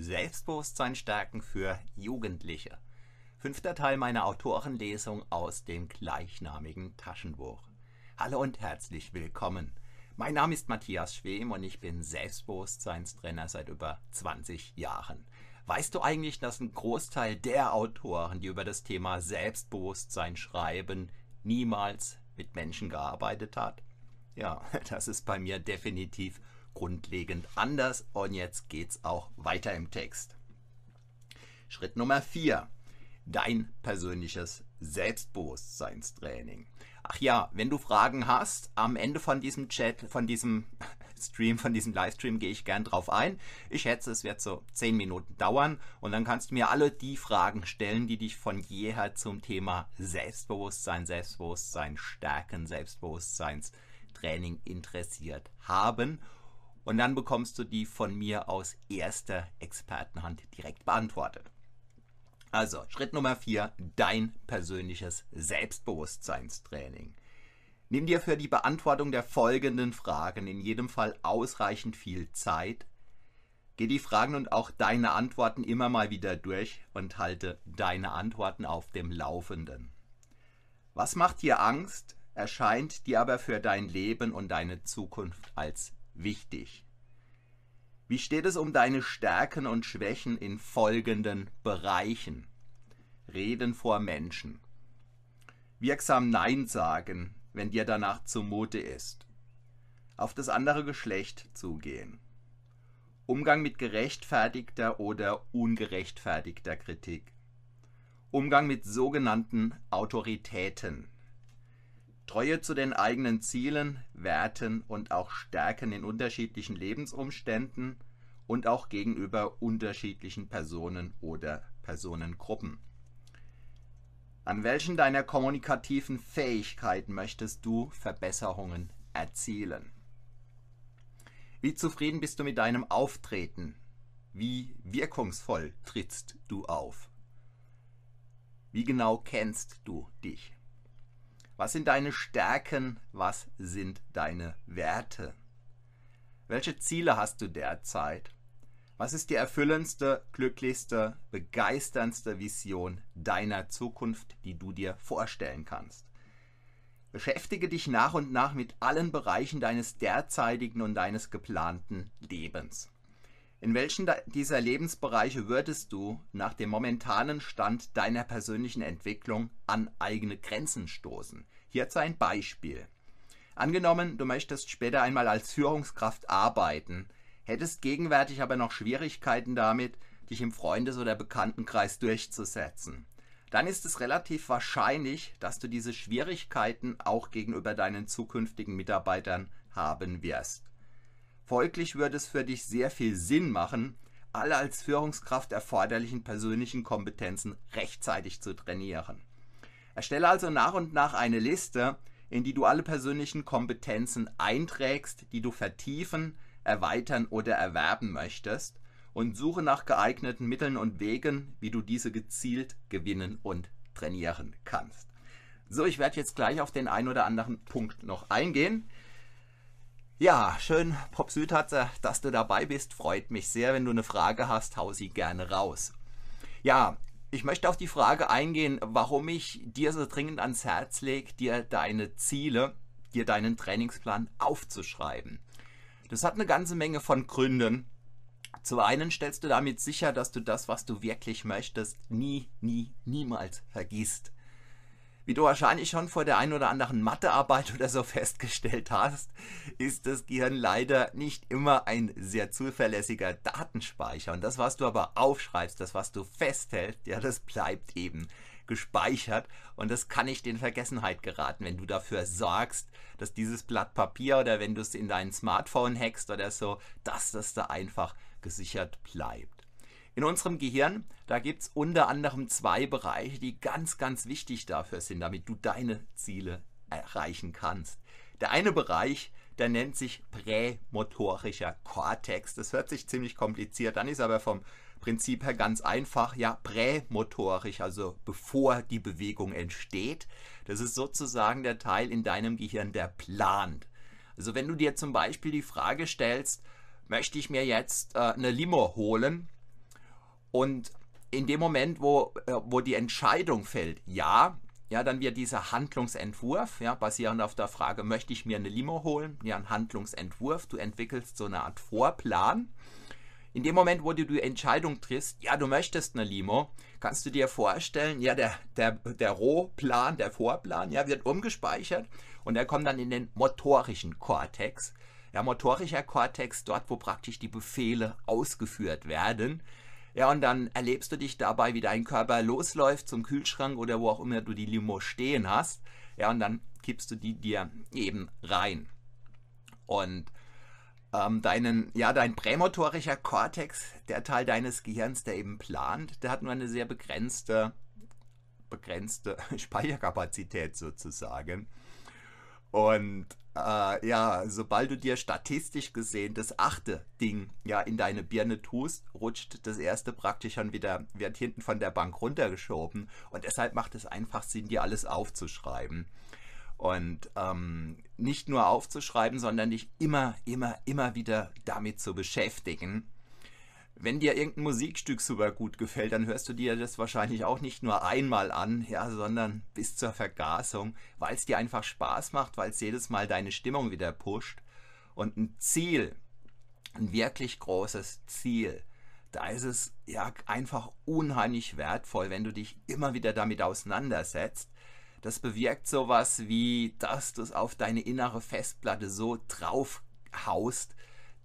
Selbstbewusstsein stärken für Jugendliche. Fünfter Teil meiner Autorenlesung aus dem gleichnamigen Taschenbuch. Hallo und herzlich willkommen. Mein Name ist Matthias Schwem und ich bin Selbstbewusstseinstrainer seit über 20 Jahren. Weißt du eigentlich, dass ein Großteil der Autoren, die über das Thema Selbstbewusstsein schreiben, niemals mit Menschen gearbeitet hat? Ja, das ist bei mir definitiv grundlegend anders und jetzt geht's auch weiter im Text. Schritt Nummer 4. Dein persönliches Selbstbewusstseinstraining. Ach ja, wenn du Fragen hast, am Ende von diesem Chat, von diesem Stream, von diesem Livestream gehe ich gern drauf ein. Ich schätze, es wird so 10 Minuten dauern und dann kannst du mir alle die Fragen stellen, die dich von jeher zum Thema Selbstbewusstsein, Selbstbewusstsein stärken, Selbstbewusstseinstraining interessiert haben und dann bekommst du die von mir aus erster Expertenhand direkt beantwortet. Also, Schritt Nummer 4, dein persönliches Selbstbewusstseinstraining. Nimm dir für die Beantwortung der folgenden Fragen in jedem Fall ausreichend viel Zeit. Geh die Fragen und auch deine Antworten immer mal wieder durch und halte deine Antworten auf dem Laufenden. Was macht dir Angst, erscheint dir aber für dein Leben und deine Zukunft als wichtig. Wie steht es um deine Stärken und Schwächen in folgenden Bereichen? Reden vor Menschen. Wirksam Nein sagen, wenn dir danach zumute ist. Auf das andere Geschlecht zugehen. Umgang mit gerechtfertigter oder ungerechtfertigter Kritik. Umgang mit sogenannten Autoritäten. Treue zu den eigenen Zielen, Werten und auch Stärken in unterschiedlichen Lebensumständen und auch gegenüber unterschiedlichen Personen oder Personengruppen. An welchen deiner kommunikativen Fähigkeiten möchtest du Verbesserungen erzielen? Wie zufrieden bist du mit deinem Auftreten? Wie wirkungsvoll trittst du auf? Wie genau kennst du dich? Was sind deine Stärken? Was sind deine Werte? Welche Ziele hast du derzeit? Was ist die erfüllendste, glücklichste, begeisterndste Vision deiner Zukunft, die du dir vorstellen kannst? Beschäftige dich nach und nach mit allen Bereichen deines derzeitigen und deines geplanten Lebens. In welchen dieser Lebensbereiche würdest du nach dem momentanen Stand deiner persönlichen Entwicklung an eigene Grenzen stoßen? Hierzu ein Beispiel. Angenommen, du möchtest später einmal als Führungskraft arbeiten, hättest gegenwärtig aber noch Schwierigkeiten damit, dich im Freundes- oder Bekanntenkreis durchzusetzen. Dann ist es relativ wahrscheinlich, dass du diese Schwierigkeiten auch gegenüber deinen zukünftigen Mitarbeitern haben wirst. Folglich würde es für dich sehr viel Sinn machen, alle als Führungskraft erforderlichen persönlichen Kompetenzen rechtzeitig zu trainieren. Erstelle also nach und nach eine Liste, in die du alle persönlichen Kompetenzen einträgst, die du vertiefen, erweitern oder erwerben möchtest und suche nach geeigneten Mitteln und Wegen, wie du diese gezielt gewinnen und trainieren kannst. So, ich werde jetzt gleich auf den einen oder anderen Punkt noch eingehen. Ja, schön, Pop Südhatzer, dass du dabei bist. Freut mich sehr. Wenn du eine Frage hast, hau sie gerne raus. Ja, ich möchte auf die Frage eingehen, warum ich dir so dringend ans Herz lege, dir deine Ziele, dir deinen Trainingsplan aufzuschreiben. Das hat eine ganze Menge von Gründen. Zum einen stellst du damit sicher, dass du das, was du wirklich möchtest, nie, nie, niemals vergisst. Wie du wahrscheinlich schon vor der einen oder anderen Mathearbeit oder so festgestellt hast, ist das Gehirn leider nicht immer ein sehr zuverlässiger Datenspeicher. Und das, was du aber aufschreibst, das, was du festhältst, ja, das bleibt eben gespeichert und das kann nicht in Vergessenheit geraten, wenn du dafür sorgst, dass dieses Blatt Papier oder wenn du es in dein Smartphone hackst oder so, dass das da einfach gesichert bleibt. In unserem Gehirn, da gibt es unter anderem zwei Bereiche, die ganz, ganz wichtig dafür sind, damit du deine Ziele erreichen kannst. Der eine Bereich, der nennt sich prämotorischer Kortex. Das hört sich ziemlich kompliziert an, ist aber vom Prinzip her ganz einfach. Ja, prämotorisch, also bevor die Bewegung entsteht. Das ist sozusagen der Teil in deinem Gehirn, der plant. Also wenn du dir zum Beispiel die Frage stellst, möchte ich mir jetzt äh, eine Limo holen, Und in dem Moment, wo, äh, wo die Entscheidung fällt, ja, ja, dann wird dieser Handlungsentwurf, ja, basierend auf der Frage, möchte ich mir eine Limo holen? Ja, ein Handlungsentwurf. Du entwickelst so eine Art Vorplan. In dem Moment, wo du die Entscheidung triffst, ja, du möchtest eine Limo, kannst du dir vorstellen, ja, der, der, der Rohplan, der Vorplan, ja, wird umgespeichert und der kommt dann in den motorischen Kortex. Ja, motorischer Kortex, dort, wo praktisch die Befehle ausgeführt werden. Ja, und dann erlebst du dich dabei, wie dein Körper losläuft zum Kühlschrank oder wo auch immer du die Limo stehen hast. Ja, und dann kippst du die dir eben rein. Und ähm, deinen, ja, dein prämotorischer Kortex, der Teil deines Gehirns, der eben plant, der hat nur eine sehr begrenzte, begrenzte Speicherkapazität sozusagen. Und äh, ja, sobald du dir statistisch gesehen das achte Ding ja in deine Birne tust, rutscht das erste praktisch schon wieder, wird hinten von der Bank runtergeschoben. Und deshalb macht es einfach Sinn, dir alles aufzuschreiben. Und ähm, nicht nur aufzuschreiben, sondern dich immer, immer, immer wieder damit zu beschäftigen wenn dir irgendein Musikstück super gut gefällt, dann hörst du dir das wahrscheinlich auch nicht nur einmal an, ja, sondern bis zur Vergasung, weil es dir einfach Spaß macht, weil es jedes Mal deine Stimmung wieder pusht. Und ein Ziel, ein wirklich großes Ziel, da ist es ja einfach unheimlich wertvoll, wenn du dich immer wieder damit auseinandersetzt. Das bewirkt sowas wie, dass du es auf deine innere Festplatte so drauf haust,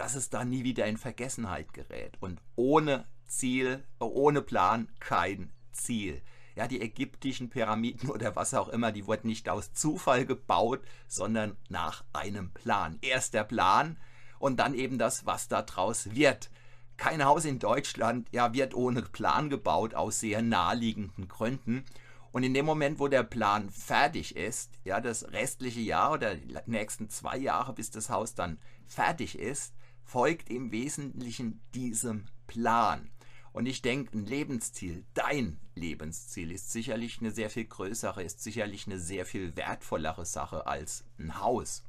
dass es da nie wieder in Vergessenheit gerät. Und ohne Ziel, ohne Plan kein Ziel. Ja, die ägyptischen Pyramiden oder was auch immer, die wurden nicht aus Zufall gebaut, sondern nach einem Plan. Erst der Plan und dann eben das, was daraus wird. Kein Haus in Deutschland ja, wird ohne Plan gebaut, aus sehr naheliegenden Gründen. Und in dem Moment, wo der Plan fertig ist, ja, das restliche Jahr oder die nächsten zwei Jahre, bis das Haus dann fertig ist, folgt im Wesentlichen diesem Plan. Und ich denke, ein Lebensziel, dein Lebensziel ist sicherlich eine sehr viel größere, ist sicherlich eine sehr viel wertvollere Sache als ein Haus.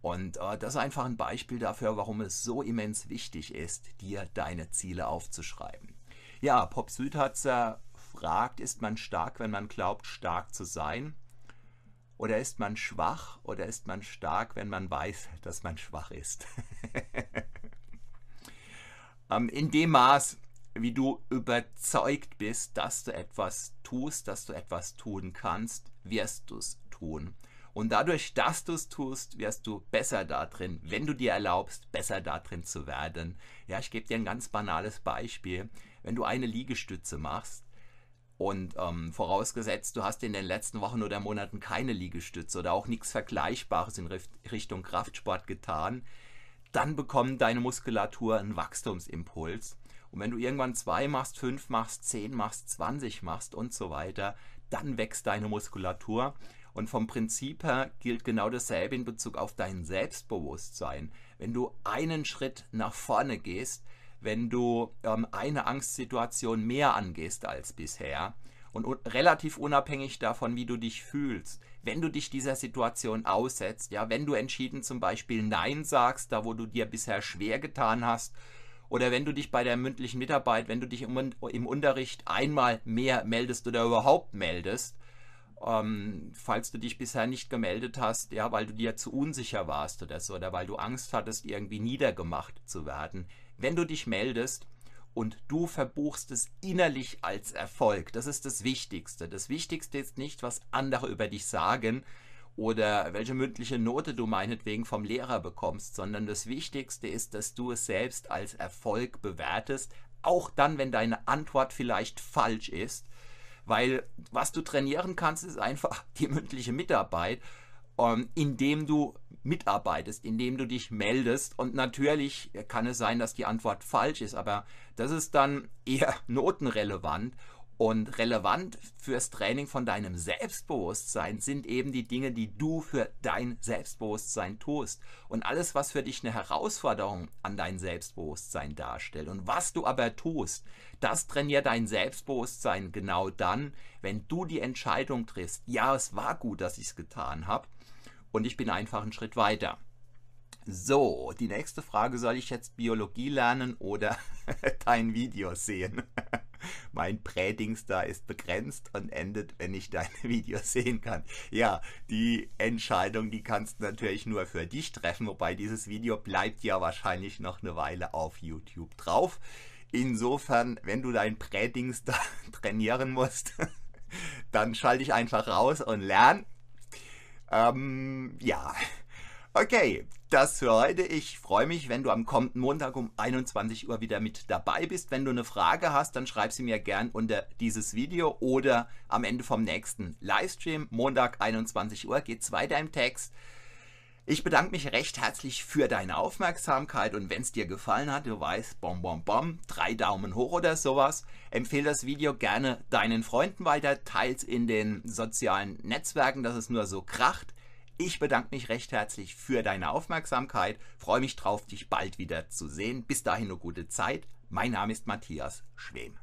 Und äh, das ist einfach ein Beispiel dafür, warum es so immens wichtig ist, dir deine Ziele aufzuschreiben. Ja, Pop Süd hat fragt, ist man stark, wenn man glaubt, stark zu sein? Oder ist man schwach oder ist man stark, wenn man weiß, dass man schwach ist? Ähm, in dem Maß, wie du überzeugt bist, dass du etwas tust, dass du etwas tun kannst, wirst du es tun. Und dadurch, dass du es tust, wirst du besser darin, wenn du dir erlaubst, besser darin zu werden. Ja, ich gebe dir ein ganz banales Beispiel. Wenn du eine Liegestütze machst, und ähm, vorausgesetzt, du hast in den letzten Wochen oder Monaten keine Liegestütze oder auch nichts Vergleichbares in Richtung Kraftsport getan, dann bekommt deine Muskulatur einen Wachstumsimpuls. Und wenn du irgendwann zwei machst, fünf machst, zehn machst, zwanzig machst und so weiter, dann wächst deine Muskulatur. Und vom Prinzip her gilt genau dasselbe in Bezug auf dein Selbstbewusstsein. Wenn du einen Schritt nach vorne gehst, wenn du ähm, eine Angstsituation mehr angehst als bisher und relativ unabhängig davon, wie du dich fühlst, wenn du dich dieser Situation aussetzt, ja, wenn du entschieden zum Beispiel Nein sagst, da wo du dir bisher schwer getan hast, oder wenn du dich bei der mündlichen Mitarbeit, wenn du dich im, im Unterricht einmal mehr meldest oder überhaupt meldest, ähm, falls du dich bisher nicht gemeldet hast, ja, weil du dir zu unsicher warst oder so, oder weil du Angst hattest, irgendwie niedergemacht zu werden, wenn du dich meldest und du verbuchst es innerlich als Erfolg, das ist das Wichtigste. Das Wichtigste ist nicht, was andere über dich sagen oder welche mündliche Note du meinetwegen vom Lehrer bekommst, sondern das Wichtigste ist, dass du es selbst als Erfolg bewertest, auch dann, wenn deine Antwort vielleicht falsch ist. Weil was du trainieren kannst, ist einfach die mündliche Mitarbeit, ähm, indem du mitarbeitest, indem du dich meldest. Und natürlich kann es sein, dass die Antwort falsch ist, aber das ist dann eher notenrelevant. Und relevant fürs Training von deinem Selbstbewusstsein sind eben die Dinge, die du für dein Selbstbewusstsein tust. Und alles, was für dich eine Herausforderung an dein Selbstbewusstsein darstellt. Und was du aber tust, das trainiert dein Selbstbewusstsein genau dann, wenn du die Entscheidung triffst, ja, es war gut, dass ich es getan habe und ich bin einfach einen Schritt weiter. So, die nächste Frage, soll ich jetzt Biologie lernen oder dein Video sehen? mein Prädings da ist begrenzt und endet, wenn ich deine Videos sehen kann. Ja, die Entscheidung, die kannst du natürlich nur für dich treffen, wobei dieses Video bleibt ja wahrscheinlich noch eine Weile auf YouTube drauf. Insofern, wenn du dein Prädings da trainieren musst, dann schalte ich einfach raus und lern. Ähm, ja. Okay, das für heute. Ich freue mich, wenn du am kommenden Montag um 21 Uhr wieder mit dabei bist. Wenn du eine Frage hast, dann schreib sie mir gern unter dieses Video oder am Ende vom nächsten Livestream. Montag 21 Uhr geht's weiter im Text. Ich bedanke mich recht herzlich für deine Aufmerksamkeit und wenn es dir gefallen hat, du weißt, bom bom bom, drei Daumen hoch oder sowas. Empfehle das Video gerne deinen Freunden weiter, teils in den sozialen Netzwerken, dass es nur so kracht. Ich bedanke mich recht herzlich für deine Aufmerksamkeit, freue mich drauf, dich bald wieder zu sehen. Bis dahin eine gute Zeit. Mein Name ist Matthias Schwem.